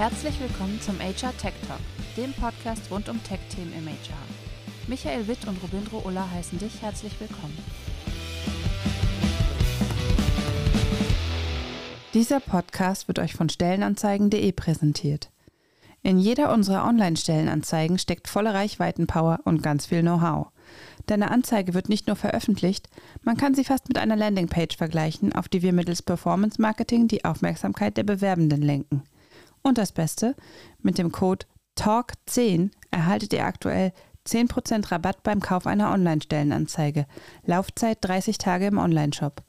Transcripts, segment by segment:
Herzlich willkommen zum HR Tech Talk, dem Podcast rund um Tech-Themen im HR. Michael Witt und Robindro Ulla heißen dich herzlich willkommen. Dieser Podcast wird euch von Stellenanzeigen.de präsentiert. In jeder unserer Online-Stellenanzeigen steckt volle Reichweitenpower und ganz viel Know-how. Deine Anzeige wird nicht nur veröffentlicht, man kann sie fast mit einer Landingpage vergleichen, auf die wir mittels Performance Marketing die Aufmerksamkeit der Bewerbenden lenken. Und das Beste, mit dem Code TALK10 erhaltet ihr aktuell 10% Rabatt beim Kauf einer Online-Stellenanzeige. Laufzeit 30 Tage im Onlineshop.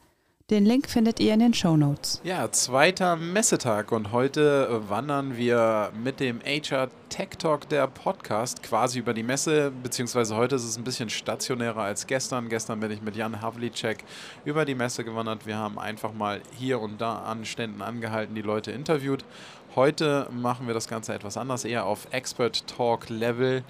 Den Link findet ihr in den Show Notes. Ja, zweiter Messetag und heute wandern wir mit dem HR Tech Talk der Podcast quasi über die Messe, beziehungsweise heute ist es ein bisschen stationärer als gestern. Gestern bin ich mit Jan Havlicek über die Messe gewandert. Wir haben einfach mal hier und da an Ständen angehalten, die Leute interviewt. Heute machen wir das Ganze etwas anders, eher auf Expert Talk Level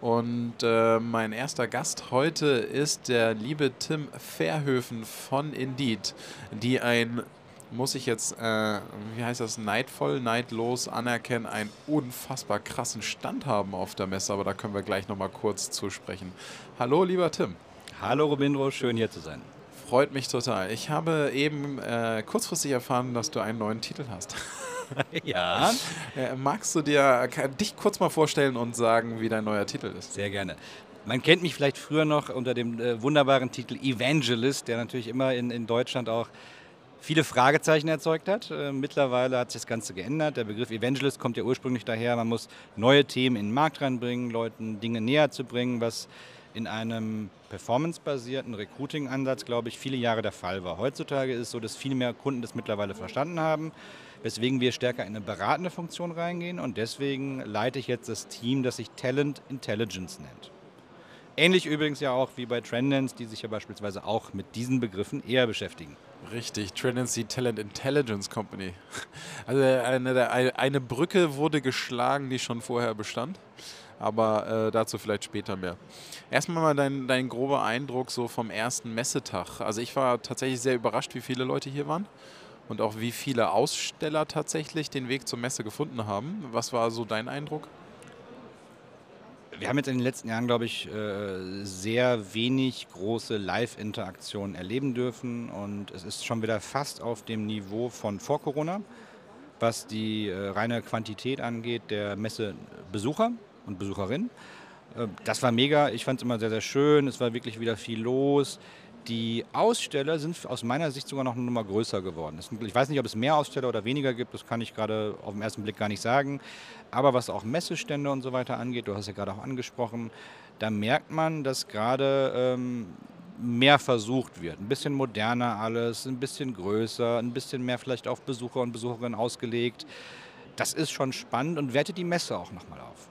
und äh, mein erster Gast heute ist der liebe Tim Verhöfen von Indeed, die ein, muss ich jetzt, äh, wie heißt das, neidvoll, neidlos anerkennen, einen unfassbar krassen Stand haben auf der Messe, aber da können wir gleich nochmal kurz zusprechen. Hallo, lieber Tim. Hallo, Robindro, schön hier zu sein. Freut mich total. Ich habe eben äh, kurzfristig erfahren, dass du einen neuen Titel hast. ja. Äh, magst du dir dich kurz mal vorstellen und sagen, wie dein neuer Titel ist? Sehr gerne. Man kennt mich vielleicht früher noch unter dem äh, wunderbaren Titel Evangelist, der natürlich immer in, in Deutschland auch viele Fragezeichen erzeugt hat. Äh, mittlerweile hat sich das Ganze geändert. Der Begriff Evangelist kommt ja ursprünglich daher, man muss neue Themen in den Markt reinbringen, Leuten Dinge näher zu bringen, was in einem performancebasierten Recruiting-Ansatz, glaube ich, viele Jahre der Fall war. Heutzutage ist es so, dass viel mehr Kunden das mittlerweile verstanden haben weswegen wir stärker in eine beratende Funktion reingehen und deswegen leite ich jetzt das Team, das sich Talent Intelligence nennt. Ähnlich übrigens ja auch wie bei Trendance, die sich ja beispielsweise auch mit diesen Begriffen eher beschäftigen. Richtig, Trendance Talent Intelligence Company. Also eine, eine Brücke wurde geschlagen, die schon vorher bestand, aber äh, dazu vielleicht später mehr. Erstmal mal dein, dein grober Eindruck so vom ersten Messetag. Also ich war tatsächlich sehr überrascht, wie viele Leute hier waren und auch wie viele Aussteller tatsächlich den Weg zur Messe gefunden haben. Was war so dein Eindruck? Wir haben jetzt in den letzten Jahren, glaube ich, äh, sehr wenig große Live-Interaktionen erleben dürfen und es ist schon wieder fast auf dem Niveau von vor Corona, was die äh, reine Quantität angeht der Messebesucher und Besucherinnen. Äh, das war mega, ich fand es immer sehr, sehr schön, es war wirklich wieder viel los. Die Aussteller sind aus meiner Sicht sogar noch eine Nummer größer geworden. Ich weiß nicht, ob es mehr Aussteller oder weniger gibt, das kann ich gerade auf den ersten Blick gar nicht sagen. Aber was auch Messestände und so weiter angeht, du hast ja gerade auch angesprochen, da merkt man, dass gerade ähm, mehr versucht wird. Ein bisschen moderner alles, ein bisschen größer, ein bisschen mehr vielleicht auf Besucher und Besucherinnen ausgelegt. Das ist schon spannend und wertet die Messe auch nochmal auf.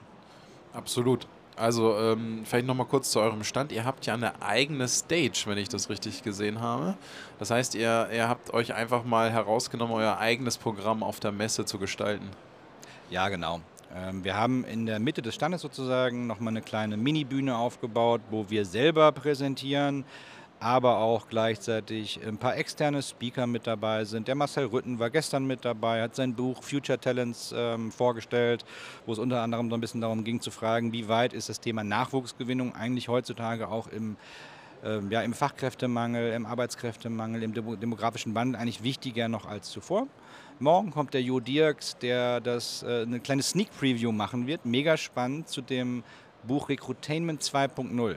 Absolut. Also ähm, vielleicht nochmal kurz zu eurem Stand. Ihr habt ja eine eigene Stage, wenn ich das richtig gesehen habe. Das heißt, ihr, ihr habt euch einfach mal herausgenommen, euer eigenes Programm auf der Messe zu gestalten. Ja, genau. Ähm, wir haben in der Mitte des Standes sozusagen nochmal eine kleine Mini-Bühne aufgebaut, wo wir selber präsentieren aber auch gleichzeitig ein paar externe Speaker mit dabei sind. Der Marcel Rütten war gestern mit dabei, hat sein Buch Future Talents ähm, vorgestellt, wo es unter anderem so ein bisschen darum ging zu fragen, wie weit ist das Thema Nachwuchsgewinnung eigentlich heutzutage auch im ähm, ja, im Fachkräftemangel, im Arbeitskräftemangel, im demografischen Wandel eigentlich wichtiger noch als zuvor. Morgen kommt der Jo Dirks, der das äh, eine kleine Sneak Preview machen wird, mega spannend zu dem Buch Recruitainment 2.0.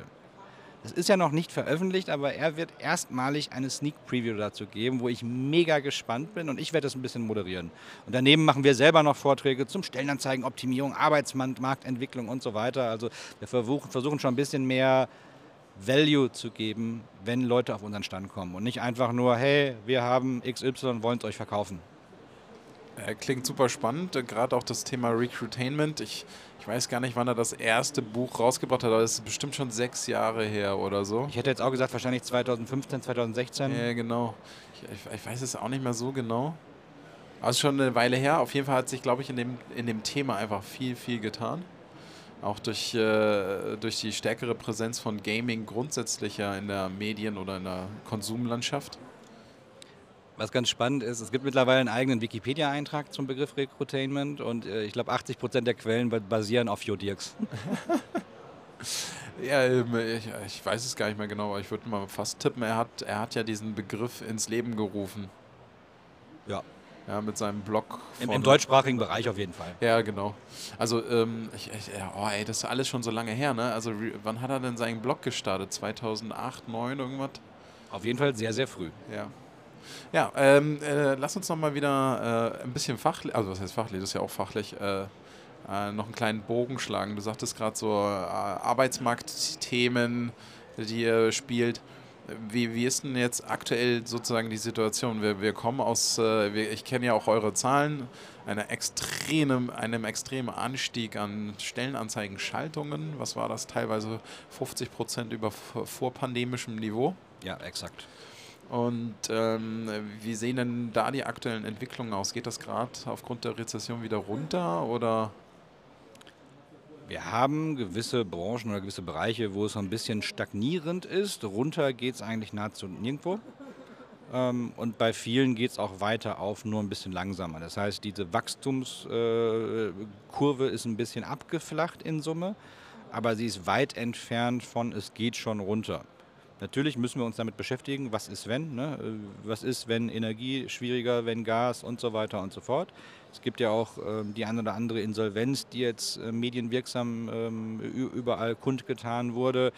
Es ist ja noch nicht veröffentlicht, aber er wird erstmalig eine Sneak Preview dazu geben, wo ich mega gespannt bin und ich werde das ein bisschen moderieren. Und daneben machen wir selber noch Vorträge zum Stellenanzeigenoptimierung, Arbeitsmarktentwicklung und so weiter. Also wir versuchen schon ein bisschen mehr Value zu geben, wenn Leute auf unseren Stand kommen und nicht einfach nur, hey, wir haben XY wollen es euch verkaufen. Klingt super spannend, gerade auch das Thema Recruitainment. Ich ich weiß gar nicht, wann er das erste Buch rausgebracht hat, aber das ist bestimmt schon sechs Jahre her oder so. Ich hätte jetzt auch gesagt, wahrscheinlich 2015, 2016. Ja, genau. Ich, ich, weiß es auch nicht mehr so genau. Also schon eine Weile her. Auf jeden Fall hat sich, glaube ich, in dem, in dem Thema einfach viel, viel getan. Auch durch, äh, durch die stärkere Präsenz von Gaming grundsätzlich ja in der Medien- oder in der Konsumlandschaft. Was ganz spannend ist, es gibt mittlerweile einen eigenen Wikipedia-Eintrag zum Begriff Recruitainment und äh, ich glaube 80 Prozent der Quellen basieren auf Jo Dirks. ja, ähm, ich, ich, weiß es gar nicht mehr genau, aber ich würde mal fast tippen, er hat, er hat ja diesen Begriff ins Leben gerufen. Ja. Ja, mit seinem Blog. Im, Im, deutschsprachigen Bereich auf jeden Fall. Ja, genau. Also, ähm, ich, ich, oh, ey, das ist alles schon so lange her, ne? Also, wann hat er denn seinen Blog gestartet? 2008, 2009, irgendwas? Auf jeden Fall sehr, sehr früh. Ja. Ja, ähm, äh, lass uns noch mal wieder äh, ein bisschen fachlich, also was heißt fachlich, das ist ja auch fachlich, äh, äh noch einen kleinen Bogen schlagen. Du sagtest gerade so äh, Arbeitsmarktthemen, die ihr spielt. Wie, wie ist denn jetzt aktuell sozusagen die Situation? Wir, wir kommen aus, äh, wir, ich kenne ja auch eure Zahlen, eine extreme, einem extremen Anstieg an Stellenanzeigen-Schaltungen. Was war das? Teilweise 50 Prozent über vorpandemischem Niveau. Ja, exakt. Und ähm, wie sehen denn da die aktuellen Entwicklungen aus? Geht das gerade aufgrund der Rezession wieder runter oder? Wir haben gewisse Branchen oder gewisse Bereiche, wo es ein bisschen stagnierend ist. Runter geht es eigentlich nahezu nirgendwo. Ähm, und bei vielen geht es auch weiter auf, nur ein bisschen langsamer. Das heißt, diese Wachstumskurve äh, ist ein bisschen abgeflacht in Summe, aber sie ist weit entfernt von, es geht schon runter. Natürlich müssen wir uns damit beschäftigen, was ist wenn, ne? Äh, was ist, wenn Energie schwieriger, wenn Gas und so weiter und so fort. Es gibt ja auch ähm, die eine oder andere Insolvenz, die jetzt äh, medienwirksam ähm, überall kundgetan wurde.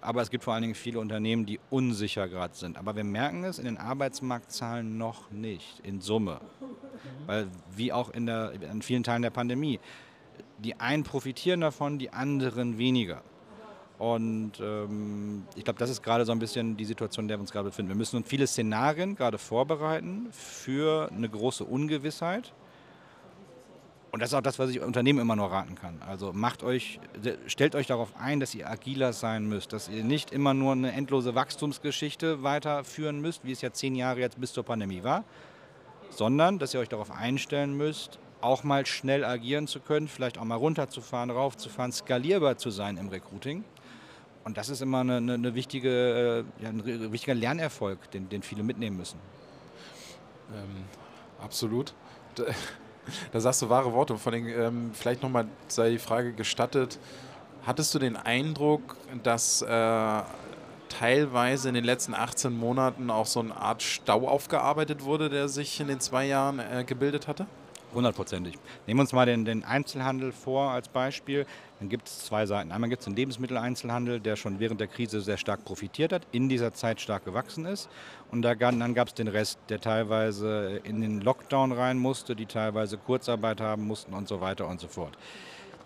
Aber es gibt vor allen Dingen viele Unternehmen, die unsicher gerade sind. Aber wir merken es in den Arbeitsmarktzahlen noch nicht, in Summe. Weil wie auch in, der, in vielen Teilen der Pandemie, die einen profitieren davon, die anderen weniger. Und ähm, ich glaube, das ist gerade so ein bisschen die Situation, in der wir uns gerade befinden. Wir müssen uns viele Szenarien gerade vorbereiten für eine große Ungewissheit. Und das ist auch das, was ich Unternehmen immer nur raten kann. Also macht euch, stellt euch darauf ein, dass ihr agiler sein müsst, dass ihr nicht immer nur eine endlose Wachstumsgeschichte weiterführen müsst, wie es ja zehn Jahre jetzt bis zur Pandemie war, sondern dass ihr euch darauf einstellen müsst, auch mal schnell agieren zu können, vielleicht auch mal runterzufahren, raufzufahren, skalierbar zu sein im Recruiting. Und das ist immer eine, eine, eine wichtige, äh, ja, ein wichtiger Lernerfolg, den, den viele mitnehmen müssen. Ähm, absolut. Da, da, sagst du wahre Worte. Vor allem, ähm, vielleicht nochmal sei die Frage gestattet. Hattest du den Eindruck, dass äh, teilweise in den letzten 18 Monaten auch so eine Art Stau aufgearbeitet wurde, der sich in den zwei Jahren äh, gebildet hatte? Hundertprozentig. Nehmen wir uns mal den, den, Einzelhandel vor als Beispiel. Dann gibt es zwei Seiten. Einmal gibt es den Lebensmitteleinzelhandel, der schon während der Krise sehr stark profitiert hat, in dieser Zeit stark gewachsen ist. Und da, dann gab es den Rest, der teilweise in den Lockdown rein musste, die teilweise Kurzarbeit haben mussten und so weiter und so fort.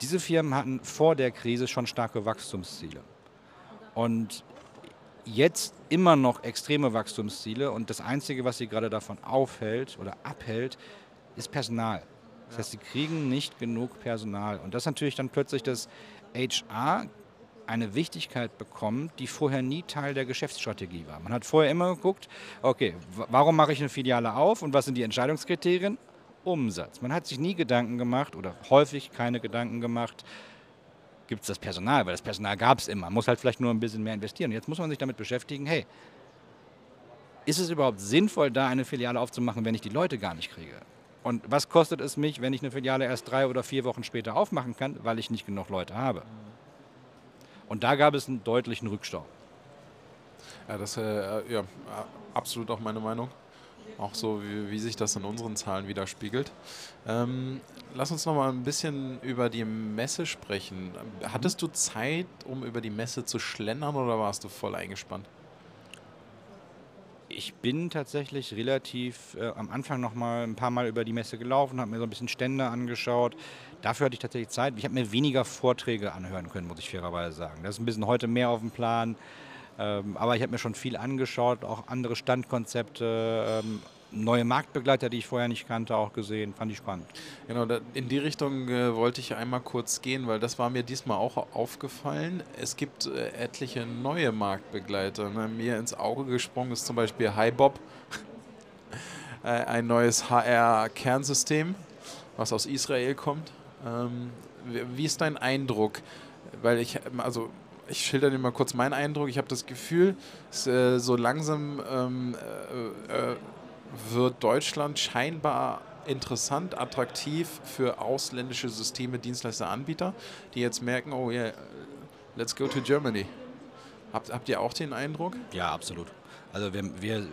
Diese Firmen hatten vor der Krise schon starke Wachstumsziele. Und jetzt immer noch extreme Wachstumsziele und das Einzige, was sie gerade davon aufhält oder abhält, ist Personal. Das heißt, sie kriegen nicht genug Personal. Und das natürlich dann plötzlich das HR eine Wichtigkeit bekommt, die vorher nie Teil der Geschäftsstrategie war. Man hat vorher immer geguckt, okay, warum mache ich eine Filiale auf und was sind die Entscheidungskriterien? Umsatz. Man hat sich nie Gedanken gemacht oder häufig keine Gedanken gemacht, gibt es das Personal, weil das Personal gab es immer. Man muss halt vielleicht nur ein bisschen mehr investieren. Jetzt muss man sich damit beschäftigen, hey, ist es überhaupt sinnvoll, da eine Filiale aufzumachen, wenn ich die Leute gar nicht kriege? Und was kostet es mich, wenn ich eine Filiale erst drei oder vier Wochen später aufmachen kann, weil ich nicht genug Leute habe? Und da gab es einen deutlichen Rückstau. Ja, das ist äh, ja, absolut auch meine Meinung. Auch so, wie, wie sich das in unseren Zahlen widerspiegelt. Ähm, lass uns noch mal ein bisschen über die Messe sprechen. Hattest du Zeit, um über die Messe zu schlendern oder warst du voll eingespannt? Ich bin tatsächlich relativ äh, am Anfang noch mal ein paar Mal über die Messe gelaufen, habe mir so ein bisschen Stände angeschaut. Dafür hatte ich tatsächlich Zeit. Ich habe mir weniger Vorträge anhören können, muss ich fairerweise sagen. Das ist ein bisschen heute mehr auf dem Plan. Ähm, aber ich habe mir schon viel angeschaut, auch andere Standkonzepte, ähm, neue Marktbegleiter, die ich vorher nicht kannte, auch gesehen. Fand ich spannend. Genau, in die Richtung äh, wollte ich einmal kurz gehen, weil das war mir diesmal auch aufgefallen. Es gibt äh, etliche neue Marktbegleiter. Ne? Mir ins Auge gesprungen ist zum Beispiel HiBob, äh, ein neues HR-Kernsystem, was aus Israel kommt. Ähm, wie ist dein Eindruck? Weil ich, also ich schilder dir mal kurz meinen Eindruck. Ich habe das Gefühl, so langsam ähm, äh, äh wird Deutschland scheinbar interessant, attraktiv für ausländische Systeme, Dienstleister, Anbieter, die jetzt merken, oh yeah, let's go to Germany. Habt, habt ihr auch den Eindruck? Ja, absolut. Also wir, wir,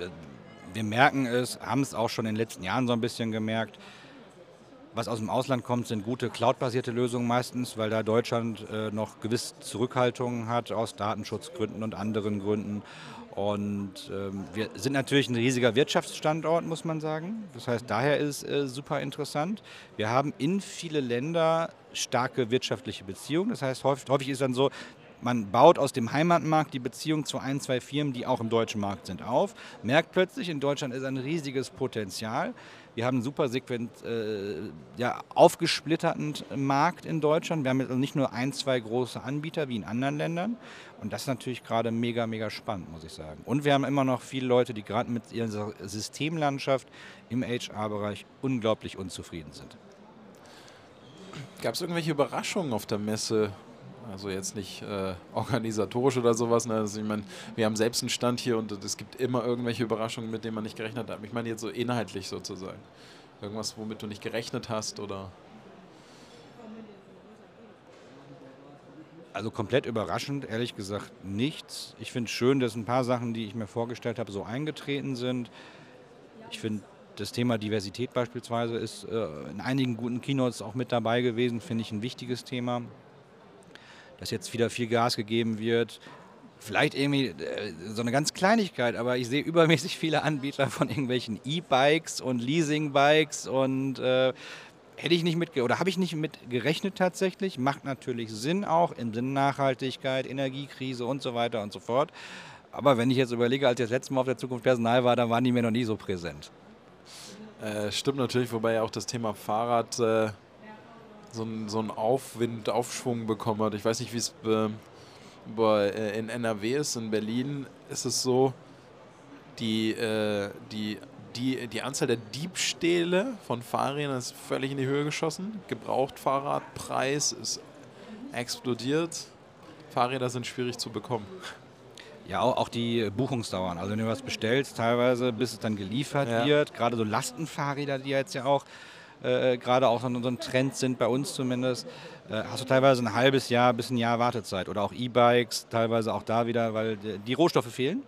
wir merken es, haben es auch schon in den letzten Jahren so ein bisschen gemerkt. Was aus dem Ausland kommt, sind gute cloud-basierte Lösungen meistens, weil da Deutschland äh, noch gewisse Zurückhaltungen hat aus Datenschutzgründen und anderen Gründen. Und ähm, wir sind natürlich ein riesiger Wirtschaftsstandort, muss man sagen. Das heißt, daher ist es äh, super interessant. Wir haben in viele Länder starke wirtschaftliche Beziehungen. Das heißt, häufig, häufig ist dann so, man baut aus dem Heimatmarkt die Beziehung zu ein, zwei Firmen, die auch im deutschen Markt sind, auf, merkt plötzlich, in Deutschland ist ein riesiges Potenzial. Wir haben einen super sequent, äh, ja, aufgesplitterten Markt in Deutschland. Wir haben also nicht nur ein, zwei große Anbieter wie in anderen Ländern. Und das ist natürlich gerade mega, mega spannend, muss ich sagen. Und wir haben immer noch viele Leute, die gerade mit ihrer Systemlandschaft im HR-Bereich unglaublich unzufrieden sind. Gab es irgendwelche Überraschungen auf der Messe? Also jetzt nicht äh, organisatorisch oder sowas. Ne? Also ich meine, wir haben selbst einen Stand hier und es gibt immer irgendwelche Überraschungen, mit denen man nicht gerechnet hat. Ich meine jetzt so inhaltlich sozusagen. Irgendwas, womit du nicht gerechnet hast oder. Also komplett überraschend, ehrlich gesagt, nichts. Ich finde es schön, dass ein paar Sachen, die ich mir vorgestellt habe, so eingetreten sind. Ich finde das Thema Diversität beispielsweise ist äh, in einigen guten Keynotes auch mit dabei gewesen, finde ich ein wichtiges Thema dass jetzt wieder viel Gas gegeben wird. Vielleicht irgendwie äh, so eine ganz Kleinigkeit, aber ich sehe übermäßig viele Anbieter von irgendwelchen E-Bikes und Leasing-Bikes und äh, hätte ich nicht mit oder habe ich nicht mit gerechnet tatsächlich. Macht natürlich Sinn auch im Sinne Nachhaltigkeit, Energiekrise und so weiter und so fort. Aber wenn ich jetzt überlege, als ich das letzte Mal auf der Zukunft Personal war, dann waren die mir noch nie so präsent. Äh, stimmt natürlich, wobei auch das Thema Fahrrad äh, so einen, so einen Aufwind, Aufschwung bekommen hat. Ich weiß nicht, wie es äh, äh in NRW ist. In Berlin ist es so, die, äh, die, die, die Anzahl der Diebstähle von Fahrrädern ist völlig in die Höhe geschossen. Gebrauchtfahrradpreis ist explodiert. Fahrräder sind schwierig zu bekommen. Ja, auch, die Buchungsdauern. Also wenn du was bestellst, teilweise bis es dann geliefert ja. wird, gerade so Lastenfahrräder, die jetzt ja auch äh, gerade auch so ein Trend sind, bei uns zumindest, äh, hast du teilweise ein halbes Jahr bis ein Jahr Wartezeit. Oder auch E-Bikes, teilweise auch da wieder, weil die Rohstoffe fehlen.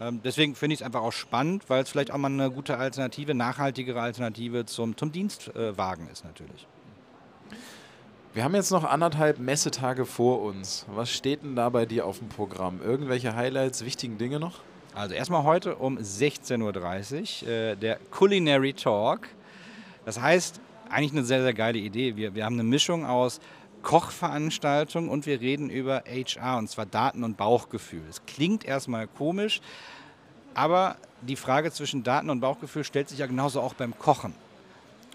Ähm, deswegen finde ich es einfach auch spannend, weil es vielleicht auch mal eine gute Alternative, nachhaltigere Alternative zum, zum Dienstwagen ist natürlich. Wir haben jetzt noch anderthalb Messetage vor uns. Was steht denn da bei dir auf dem Programm? Irgendwelche Highlights, wichtigen Dinge noch? Also erstmal heute um 16.30 Uhr äh, der Culinary Talk. Das heißt, eigentlich eine sehr, sehr geile Idee. Wir, wir haben eine Mischung aus Kochveranstaltung und wir reden über HR und zwar Daten und Bauchgefühl. Es klingt erstmal komisch, aber die Frage zwischen Daten und Bauchgefühl stellt sich ja genauso auch beim Kochen.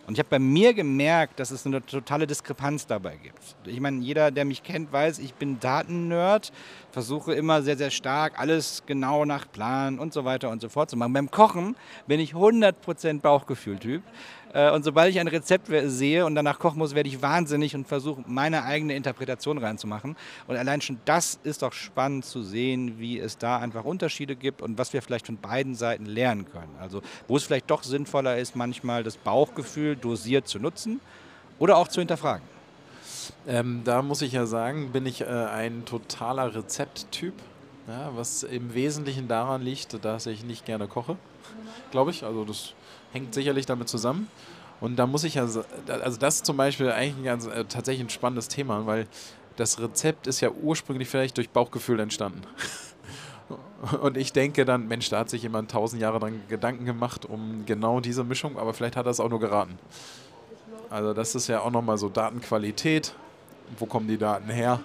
Und ich habe bei mir gemerkt, dass es eine totale Diskrepanz dabei gibt. Ich meine, jeder, der mich kennt, weiß, ich bin Datennerd, versuche immer sehr, sehr stark alles genau nach Plan und so weiter und so fort zu machen. Beim Kochen bin ich 100% Bauchgefühl-Typ. Und sobald ich ein Rezept sehe und danach kochen muss, werde ich wahnsinnig und versuche, meine eigene Interpretation reinzumachen. Und allein schon das ist doch spannend zu sehen, wie es da einfach Unterschiede gibt und was wir vielleicht von beiden Seiten lernen können. Also wo es vielleicht doch sinnvoller ist, manchmal das Bauchgefühl dosiert zu nutzen oder auch zu hinterfragen. Ähm, da muss ich ja sagen, bin ich äh, ein totaler Rezepttyp, ja, was im Wesentlichen daran liegt, dass ich nicht gerne koche, glaube ich. Also das hängt sicherlich damit zusammen. Und da muss ich ja, also das ist zum Beispiel eigentlich ein ganz, äh, tatsächlich ein spannendes Thema, weil das Rezept ist ja ursprünglich vielleicht durch Bauchgefühl entstanden. Und ich denke dann, Mensch, da hat sich jemand tausend Jahre lang Gedanken gemacht um genau diese Mischung, aber vielleicht hat er es auch nur geraten. Also das ist ja auch nochmal so Datenqualität. Wo kommen die Daten her?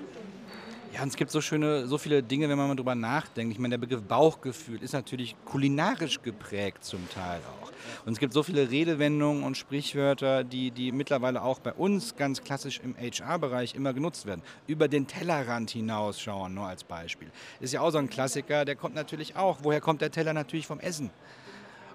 Ja, und es gibt so schöne, so viele Dinge, wenn man mal drüber nachdenkt. Ich meine, der Begriff Bauchgefühl ist natürlich kulinarisch geprägt zum Teil auch. Und es gibt so viele Redewendungen und Sprichwörter, die, die mittlerweile auch bei uns ganz klassisch im HR-Bereich immer genutzt werden. Über den Tellerrand hinausschauen, nur als Beispiel. Ist ja auch so ein Klassiker, der kommt natürlich auch. Woher kommt der Teller? Natürlich vom Essen.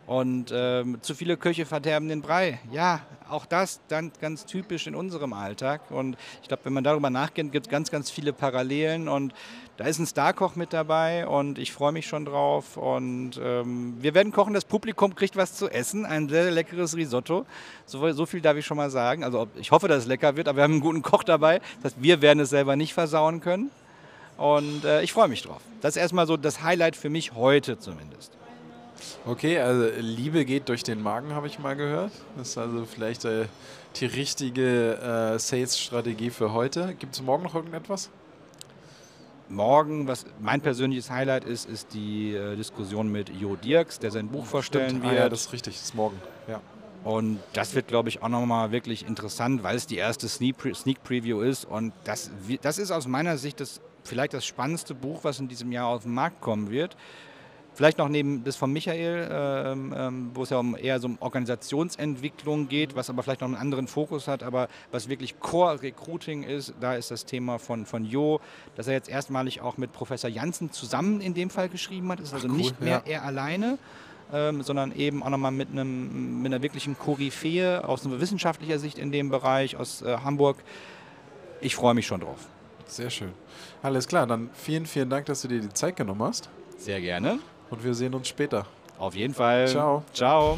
Und ähm, zu viele Köche verderben den Brei. Ja, auch das dann ganz typisch in unserem Alltag. Und ich glaube, wenn man darüber nachdenkt, gibt es ganz, ganz viele Parallelen. Und da ist ein Starkoch mit dabei und ich freue mich schon drauf. Und ähm, wir werden kochen, das Publikum kriegt was zu essen, ein sehr, sehr leckeres Risotto. So, so, viel darf ich schon mal sagen. Also ich hoffe, dass es lecker wird, aber wir haben einen guten Koch dabei. Das heißt, wir werden es selber nicht versauen können. Und äh, ich freue mich drauf. Das ist erstmal so das Highlight für mich heute zumindest. Okay, also Liebe geht durch den Magen, habe ich mal gehört. Das ist also vielleicht äh, die richtige äh, Sales-Strategie für heute. Gibt es morgen noch irgendetwas? Morgen, was mein persönliches Highlight ist, ist die äh, Diskussion mit Jo Dirks, der sein Buch vorstellen Stimmt. wird. Ah, ja, das ist richtig, das ist morgen. Ja. Und das wird, glaube ich, auch nochmal wirklich interessant, weil es die erste Sneak, Preview ist. Und das, das ist aus meiner Sicht das, vielleicht das spannendste Buch, was in diesem Jahr auf den Markt kommen wird. Vielleicht noch neben das von Michael, ähm, ähm, wo es ja um eher so um Organisationsentwicklung geht, was aber vielleicht noch einen anderen Fokus hat, aber was wirklich Core-Recruiting ist, da ist das Thema von, von Jo, dass er jetzt erstmalig auch mit Professor Janssen zusammen in dem Fall geschrieben hat. Ist also Ach, cool, nicht mehr ja. er alleine. Ähm, sondern eben auch nochmal mit, einem, mit einer wirklichen Koryphäe aus wissenschaftlicher Sicht in dem Bereich aus äh, Hamburg. Ich freue mich schon drauf. Sehr schön. Alles klar, dann vielen, vielen Dank, dass du dir die Zeit genommen hast. Sehr gerne. Und wir sehen uns später. Auf jeden Fall. Ciao. Ciao.